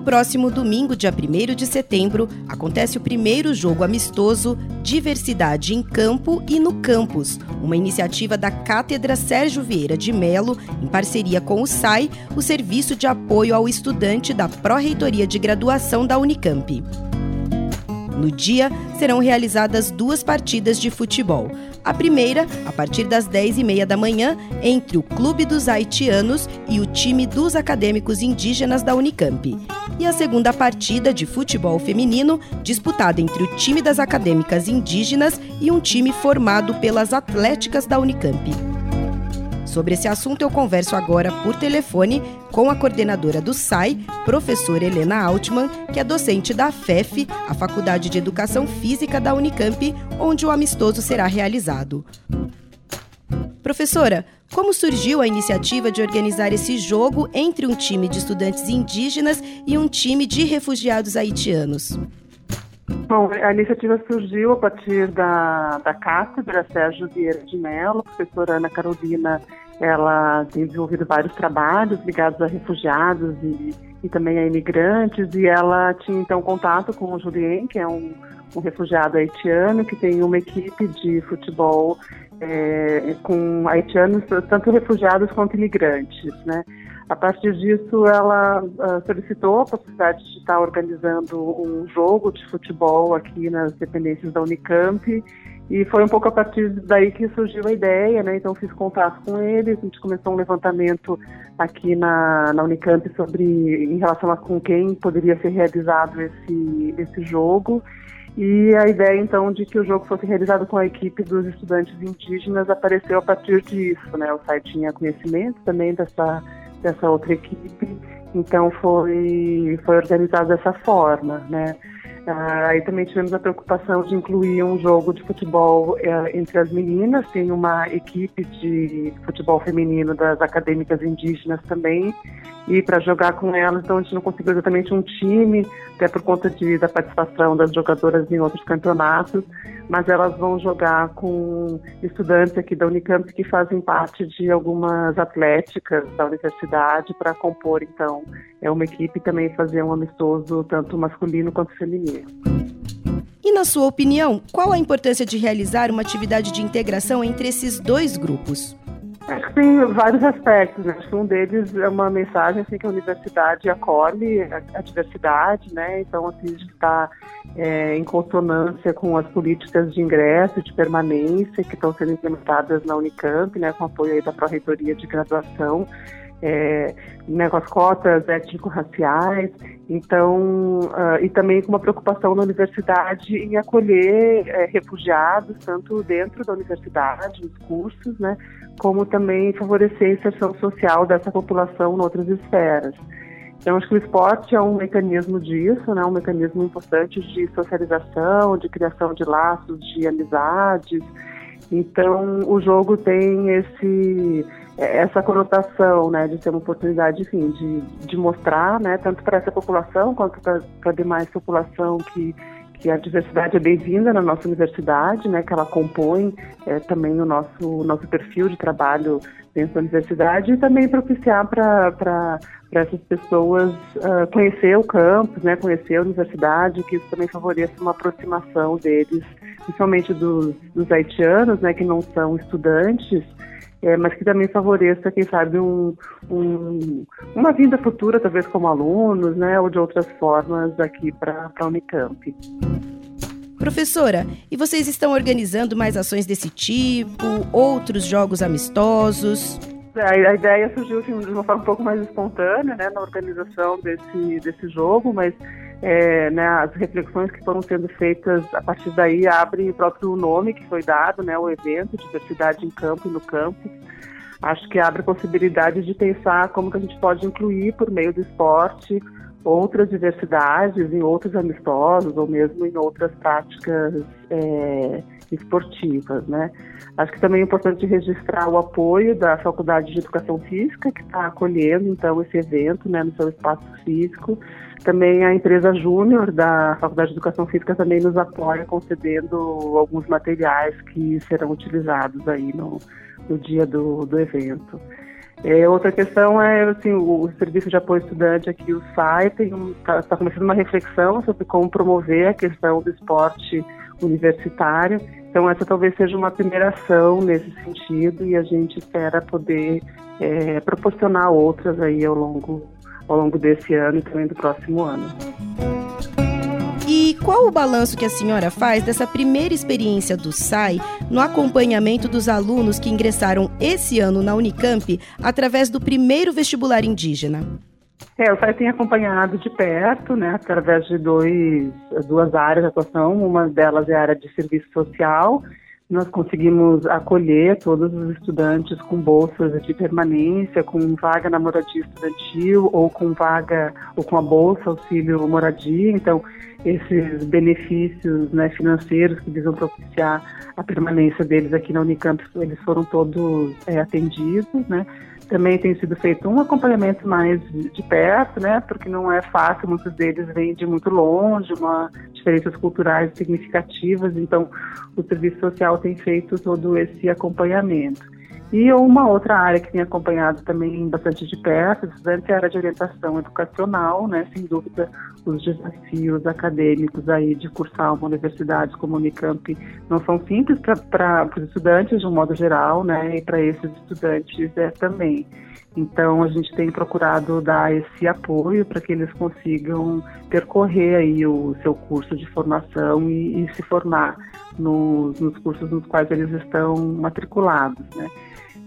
No próximo domingo, dia 1 de setembro, acontece o primeiro jogo amistoso Diversidade em Campo e no Campus, uma iniciativa da Cátedra Sérgio Vieira de Melo, em parceria com o SAI, o Serviço de Apoio ao Estudante da Pró-Reitoria de Graduação da Unicamp. No dia, serão realizadas duas partidas de futebol. A primeira, a partir das 10h30 da manhã, entre o Clube dos Haitianos e o time dos acadêmicos indígenas da Unicamp. E a segunda partida de futebol feminino, disputada entre o time das acadêmicas indígenas e um time formado pelas atléticas da Unicamp. Sobre esse assunto, eu converso agora por telefone com a coordenadora do SAI, professora Helena Altman, que é docente da FEF, a Faculdade de Educação Física da Unicamp, onde o amistoso será realizado. Professora, como surgiu a iniciativa de organizar esse jogo entre um time de estudantes indígenas e um time de refugiados haitianos? Bom, a iniciativa surgiu a partir da, da cátedra Sérgio Vieira de Mello, professora Ana Carolina, ela tem desenvolvido vários trabalhos ligados a refugiados e, e também a imigrantes, e ela tinha então contato com o Julien, que é um, um refugiado haitiano, que tem uma equipe de futebol é, com haitianos, tanto refugiados quanto imigrantes, né? A partir disso, ela uh, solicitou a possibilidade de estar organizando um jogo de futebol aqui nas dependências da Unicamp e foi um pouco a partir daí que surgiu a ideia, né? Então fiz contato com eles, a gente começou um levantamento aqui na, na Unicamp sobre em relação a com quem poderia ser realizado esse, esse jogo. E a ideia, então, de que o jogo fosse realizado com a equipe dos estudantes indígenas apareceu a partir disso, né? O site tinha conhecimento também dessa dessa outra equipe. Então foi, foi organizado dessa forma, né? Ah, também tivemos a preocupação de incluir um jogo de futebol eh, entre as meninas. Tem uma equipe de futebol feminino das acadêmicas indígenas também. E para jogar com elas, então a gente não conseguiu exatamente um time, até por conta de, da participação das jogadoras em outros campeonatos mas elas vão jogar com estudantes aqui da Unicamp que fazem parte de algumas atléticas da universidade para compor, então, é uma equipe também fazer um amistoso tanto masculino quanto feminino. E na sua opinião, qual a importância de realizar uma atividade de integração entre esses dois grupos? Acho que tem vários aspectos, né? Acho que um deles é uma mensagem assim, que a universidade acolhe a, diversidade, né? Então, assim, gente está é, em consonância com as políticas de ingresso, de permanência que estão sendo implementadas na Unicamp, né? Com apoio da Pró-Reitoria de Graduação é, né, com as cotas étnico-raciais, então, uh, e também com uma preocupação na universidade em acolher é, refugiados, tanto dentro da universidade, nos cursos, né, como também favorecer a inserção social dessa população em outras esferas. Então, acho que o esporte é um mecanismo disso, né, um mecanismo importante de socialização, de criação de laços, de amizades. Então, o jogo tem esse essa conotação, né, de ter uma oportunidade, enfim, de, de mostrar, né, tanto para essa população quanto para a demais população que que a diversidade é bem-vinda na nossa universidade, né, que ela compõe é, também o nosso nosso perfil de trabalho dentro da universidade e também propiciar para essas pessoas uh, conhecer o campus, né, conhecer a universidade, que isso também favoreça uma aproximação deles, principalmente dos, dos haitianos, né, que não são estudantes, é, mas que também favoreça, quem sabe, um, um, uma vinda futura, talvez como alunos, né, ou de outras formas aqui para a Unicamp. Professora, e vocês estão organizando mais ações desse tipo, outros jogos amistosos? A, a ideia surgiu assim, de uma forma um pouco mais espontânea, né, na organização desse, desse jogo, mas é, né, as reflexões que foram sendo feitas a partir daí abre o próprio nome que foi dado, né, o evento Diversidade em Campo e no Campo. Acho que abre a possibilidade de pensar como que a gente pode incluir por meio do esporte outras diversidades em outros amistosos ou mesmo em outras práticas é, esportivas, né? Acho que também é importante registrar o apoio da Faculdade de Educação Física, que está acolhendo, então, esse evento né, no seu espaço físico. Também a empresa Júnior da Faculdade de Educação Física também nos apoia, concedendo alguns materiais que serão utilizados aí no, no dia do, do evento. É, outra questão é assim, o, o, Serviço de Apoio Estudante aqui, o SAI, está tá começando uma reflexão sobre como promover a questão do esporte universitário. Então, essa talvez seja uma primeira ação nesse sentido e a gente espera poder é, proporcionar outras aí ao longo, ao longo desse ano e também do próximo ano. E qual o balanço que a senhora faz dessa primeira experiência do SAI no acompanhamento dos alunos que ingressaram esse ano na Unicamp através do primeiro vestibular indígena? É, o SAI tem acompanhado de perto, né, através de dois, duas áreas de atuação. Uma delas é a área de serviço social. Nós conseguimos acolher todos os estudantes com bolsas de permanência, com vaga na moradia estudantil ou com vaga ou com a bolsa auxílio moradia. Então, esses benefícios né, financeiros que visam propiciar a permanência deles aqui na Unicamp, eles foram todos é, atendidos, né? Também tem sido feito um acompanhamento mais de perto, né? Porque não é fácil, muitos deles vêm de muito longe, uma diferenças culturais significativas, então o serviço social tem feito todo esse acompanhamento. E uma outra área que tem acompanhado também bastante de perto, estudantes, é a área de orientação educacional, né? Sem dúvida, os desafios acadêmicos aí de cursar uma universidade como Unicamp não são simples para os estudantes de um modo geral, né? E para esses estudantes é também. Então a gente tem procurado dar esse apoio para que eles consigam percorrer aí o seu curso de formação e, e se formar nos, nos cursos nos quais eles estão matriculados, né?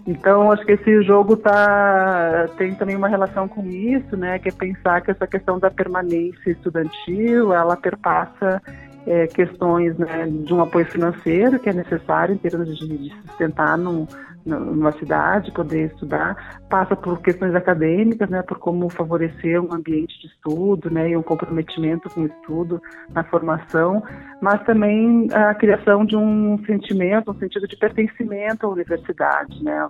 Então, acho que esse jogo tá, tem também uma relação com isso, né? Que é pensar que essa questão da permanência estudantil, ela perpassa é, questões né, de um apoio financeiro que é necessário em termos de, de sustentar num, numa cidade, poder estudar, passa por questões acadêmicas, né, por como favorecer um ambiente de estudo, né, e um comprometimento com o estudo na formação, mas também a criação de um sentimento, um sentido de pertencimento à universidade, né,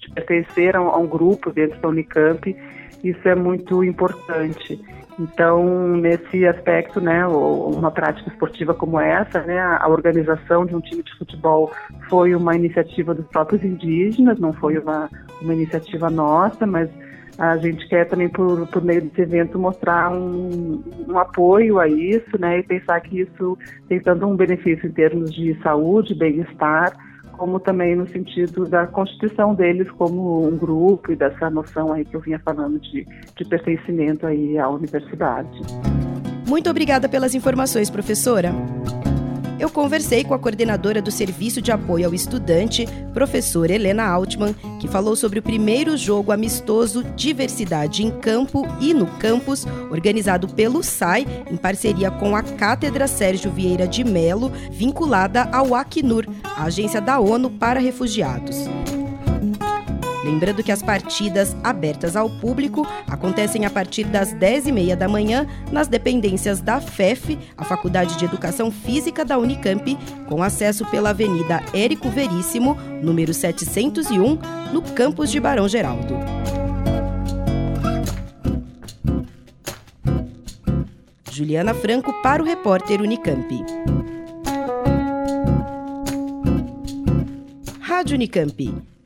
de pertencer a um, a um grupo dentro da Unicamp, isso é muito importante. Então, nesse aspecto, né, uma prática esportiva como essa, né, a organização de um time de futebol foi uma iniciativa dos próprios indígenas, não foi uma, uma iniciativa nossa, mas a gente quer também, por, por meio desse evento, mostrar um, um apoio a isso, né, e pensar que isso tem tanto um benefício em termos de saúde, bem-estar, como também no sentido da constituição deles como um grupo e dessa noção aí que eu vinha falando de, de pertencimento aí à universidade. Muito obrigada pelas informações, professora. Eu conversei com a coordenadora do Serviço de Apoio ao Estudante, professora Helena Altman, que falou sobre o primeiro jogo amistoso Diversidade em Campo e no Campus, organizado pelo SAI, em parceria com a Cátedra Sérgio Vieira de Melo, vinculada ao Acnur, a agência da ONU para refugiados. Lembrando que as partidas abertas ao público acontecem a partir das 10h30 da manhã nas dependências da FEF, a Faculdade de Educação Física da Unicamp, com acesso pela Avenida Érico Veríssimo, número 701, no campus de Barão Geraldo. Juliana Franco para o repórter Unicamp. Rádio Unicamp.